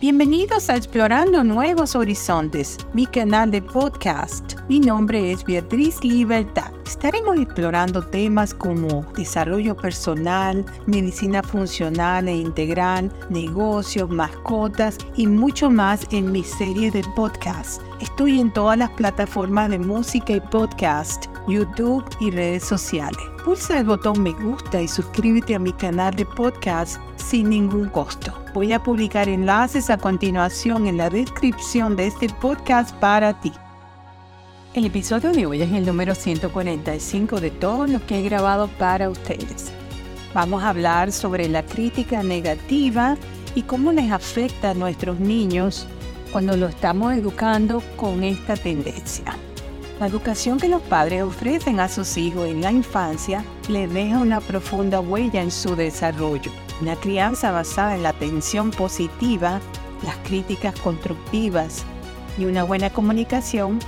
Bienvenidos a Explorando Nuevos Horizontes, mi canal de podcast. Mi nombre es Beatriz Libertad. Estaremos explorando temas como desarrollo personal, medicina funcional e integral, negocios, mascotas y mucho más en mi serie de podcast. Estoy en todas las plataformas de música y podcast, YouTube y redes sociales. Pulsa el botón me gusta y suscríbete a mi canal de podcast sin ningún costo. Voy a publicar enlaces a continuación en la descripción de este podcast para ti. El episodio de hoy es el número 145 de todo lo que he grabado para ustedes. Vamos a hablar sobre la crítica negativa y cómo les afecta a nuestros niños cuando lo estamos educando con esta tendencia. La educación que los padres ofrecen a sus hijos en la infancia les deja una profunda huella en su desarrollo. Una crianza basada en la atención positiva, las críticas constructivas y una buena comunicación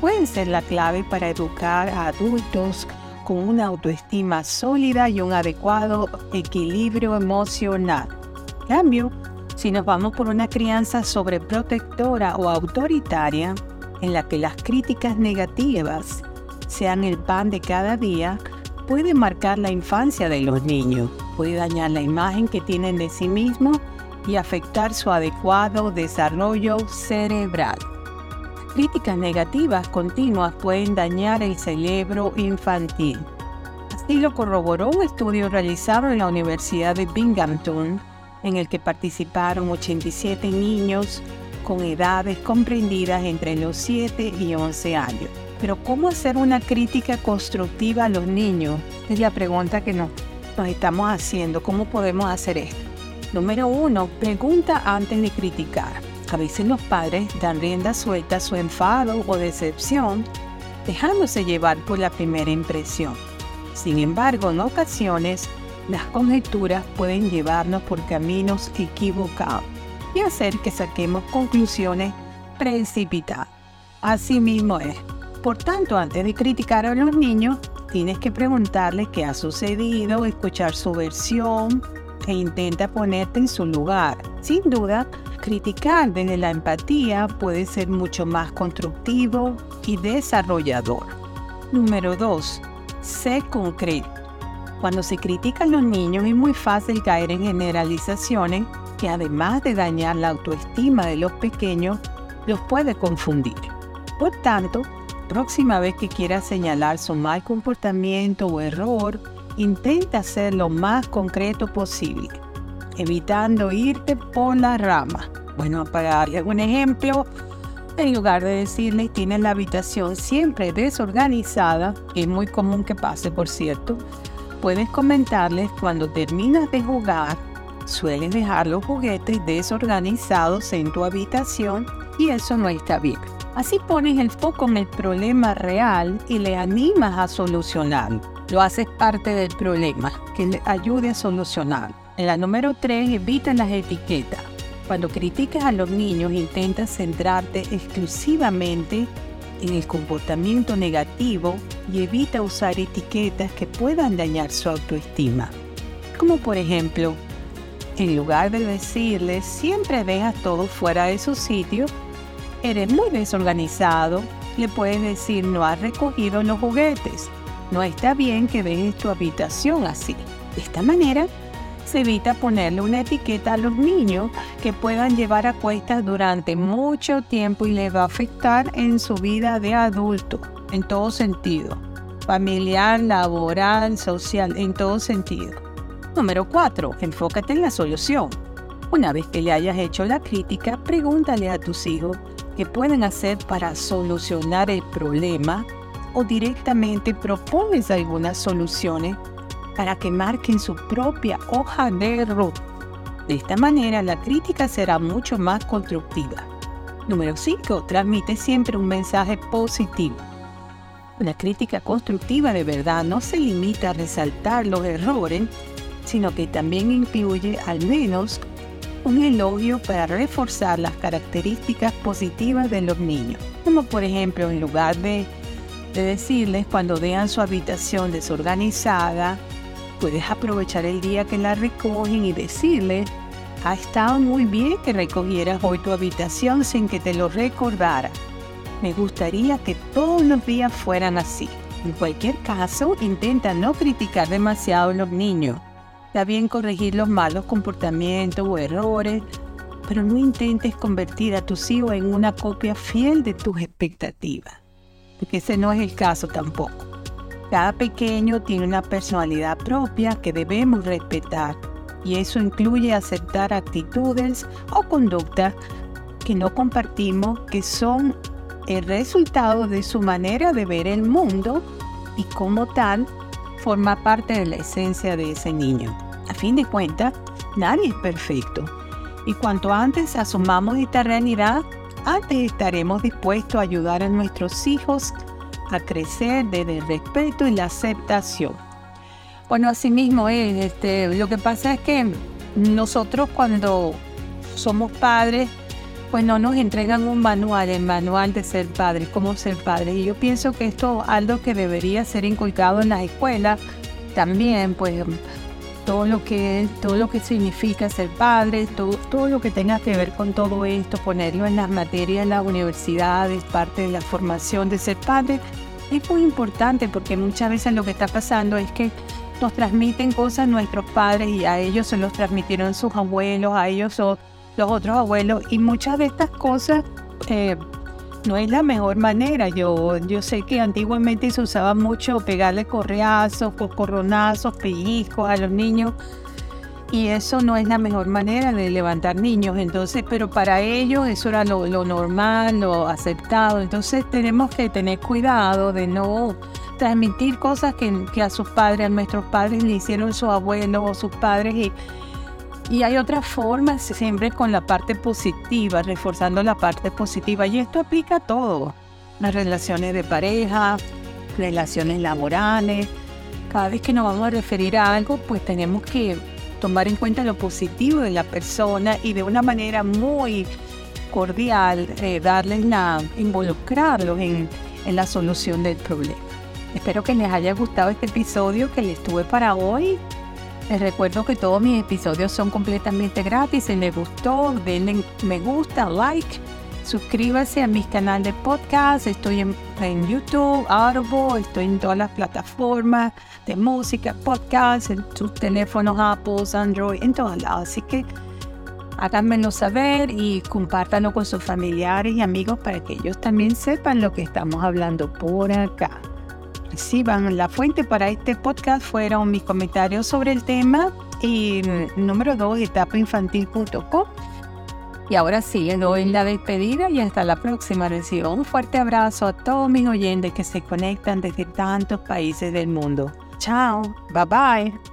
pueden ser la clave para educar a adultos con una autoestima sólida y un adecuado equilibrio emocional. En cambio, si nos vamos por una crianza sobreprotectora o autoritaria, en la que las críticas negativas sean el pan de cada día, puede marcar la infancia de los niños, puede dañar la imagen que tienen de sí mismos y afectar su adecuado desarrollo cerebral. Críticas negativas continuas pueden dañar el cerebro infantil. Así lo corroboró un estudio realizado en la Universidad de Binghamton, en el que participaron 87 niños con edades comprendidas entre los 7 y 11 años. Pero ¿cómo hacer una crítica constructiva a los niños? Es la pregunta que nos, nos estamos haciendo. ¿Cómo podemos hacer esto? Número uno, pregunta antes de criticar. A veces los padres dan rienda suelta a su enfado o decepción, dejándose llevar por la primera impresión. Sin embargo, en ocasiones, las conjeturas pueden llevarnos por caminos equivocados y hacer que saquemos conclusiones precipitadas. Así mismo es. Por tanto, antes de criticar a los niños, tienes que preguntarles qué ha sucedido, escuchar su versión e intenta ponerte en su lugar. Sin duda, criticar desde la empatía puede ser mucho más constructivo y desarrollador. Número 2. Sé concreto. Cuando se critican los niños es muy fácil caer en generalizaciones que además de dañar la autoestima de los pequeños, los puede confundir. Por tanto, próxima vez que quieras señalar su mal comportamiento o error, intenta ser lo más concreto posible, evitando irte por la rama. Bueno, para darle un ejemplo, en lugar de decirle tienes la habitación siempre desorganizada, que es muy común que pase, por cierto, puedes comentarles cuando terminas de jugar Sueles dejar los juguetes desorganizados en tu habitación y eso no está bien. Así pones el foco en el problema real y le animas a solucionarlo. Lo haces parte del problema, que le ayude a solucionar. En la número 3, evita las etiquetas. Cuando criticas a los niños, intenta centrarte exclusivamente en el comportamiento negativo y evita usar etiquetas que puedan dañar su autoestima. Como por ejemplo, en lugar de decirle siempre dejas todo fuera de su sitio, eres muy desorganizado, le puedes decir no has recogido los juguetes, no está bien que dejes tu habitación así. De esta manera se evita ponerle una etiqueta a los niños que puedan llevar a cuestas durante mucho tiempo y le va a afectar en su vida de adulto, en todo sentido, familiar, laboral, social, en todo sentido. Número 4. Enfócate en la solución. Una vez que le hayas hecho la crítica, pregúntale a tus hijos qué pueden hacer para solucionar el problema o directamente propones algunas soluciones para que marquen su propia hoja de ruta. De esta manera la crítica será mucho más constructiva. Número 5. Transmite siempre un mensaje positivo. La crítica constructiva de verdad no se limita a resaltar los errores, sino que también incluye al menos un elogio para reforzar las características positivas de los niños. Como por ejemplo, en lugar de, decirles cuando vean su habitación desorganizada, puedes aprovechar el día que la recogen y decirles Ha estado muy bien que recogieras hoy tu habitación sin que te lo recordara. Me gustaría que todos los días fueran así. En cualquier caso, intenta no criticar demasiado a los niños. Está bien corregir los malos comportamientos o errores, pero no intentes convertir a tus hijos en una copia fiel de tus expectativas, porque ese no es el caso tampoco. Cada pequeño tiene una personalidad propia que debemos respetar y eso incluye aceptar actitudes o conductas que no compartimos, que son el resultado de su manera de ver el mundo y como tal forma parte de la esencia de ese niño. A fin de cuentas, nadie es perfecto y cuanto antes asumamos esta realidad, antes estaremos dispuestos a ayudar a nuestros hijos a crecer desde el respeto y la aceptación. Bueno, así mismo es. Este, lo que pasa es que nosotros cuando somos padres, pues no nos entregan un manual, el manual de ser padre, cómo ser padre. Y yo pienso que esto es algo que debería ser inculcado en las escuelas también, pues todo lo que todo lo que significa ser padre, todo, todo lo que tenga que ver con todo esto, ponerlo en las materias en las universidades, parte de la formación de ser padre, es muy importante porque muchas veces lo que está pasando es que nos transmiten cosas nuestros padres y a ellos se los transmitieron sus abuelos, a ellos son los otros abuelos y muchas de estas cosas eh, no es la mejor manera. Yo, yo sé que antiguamente se usaba mucho pegarle correazos, coronazos, pellizcos a los niños y eso no es la mejor manera de levantar niños. Entonces, pero para ellos eso era lo, normal, lo aceptado. Entonces tenemos que tener cuidado de no transmitir cosas que, que a sus padres, a nuestros padres le hicieron sus abuelos o sus padres y y hay otras formas, siempre con la parte positiva, reforzando la parte positiva. Y esto aplica a todo. Las relaciones de pareja, relaciones laborales. Cada vez que nos vamos a referir a algo, pues tenemos que tomar en cuenta lo positivo de la persona y de una manera muy cordial eh, darles la, involucrarlos en, en la solución del problema. Espero que les haya gustado este episodio que les tuve para hoy. Les recuerdo que todos mis episodios son completamente gratis. Si les gustó, denle me gusta, like, suscríbase a mi canal de podcast. Estoy en, YouTube, Audible, estoy en todas las plataformas de música, podcast, en sus teléfonos Apple, Android, en todos lados. Así que háganmelo saber y compártanlo con sus familiares y amigos para que ellos también sepan lo que estamos hablando por acá reciban. La fuente para este podcast fueron mis comentarios sobre el tema y número dos, etapainfantil.com. Y ahora sí, doy la despedida y hasta la próxima. Recibo un fuerte abrazo a todos mis oyentes que se conectan desde tantos países del mundo. Chao, bye bye.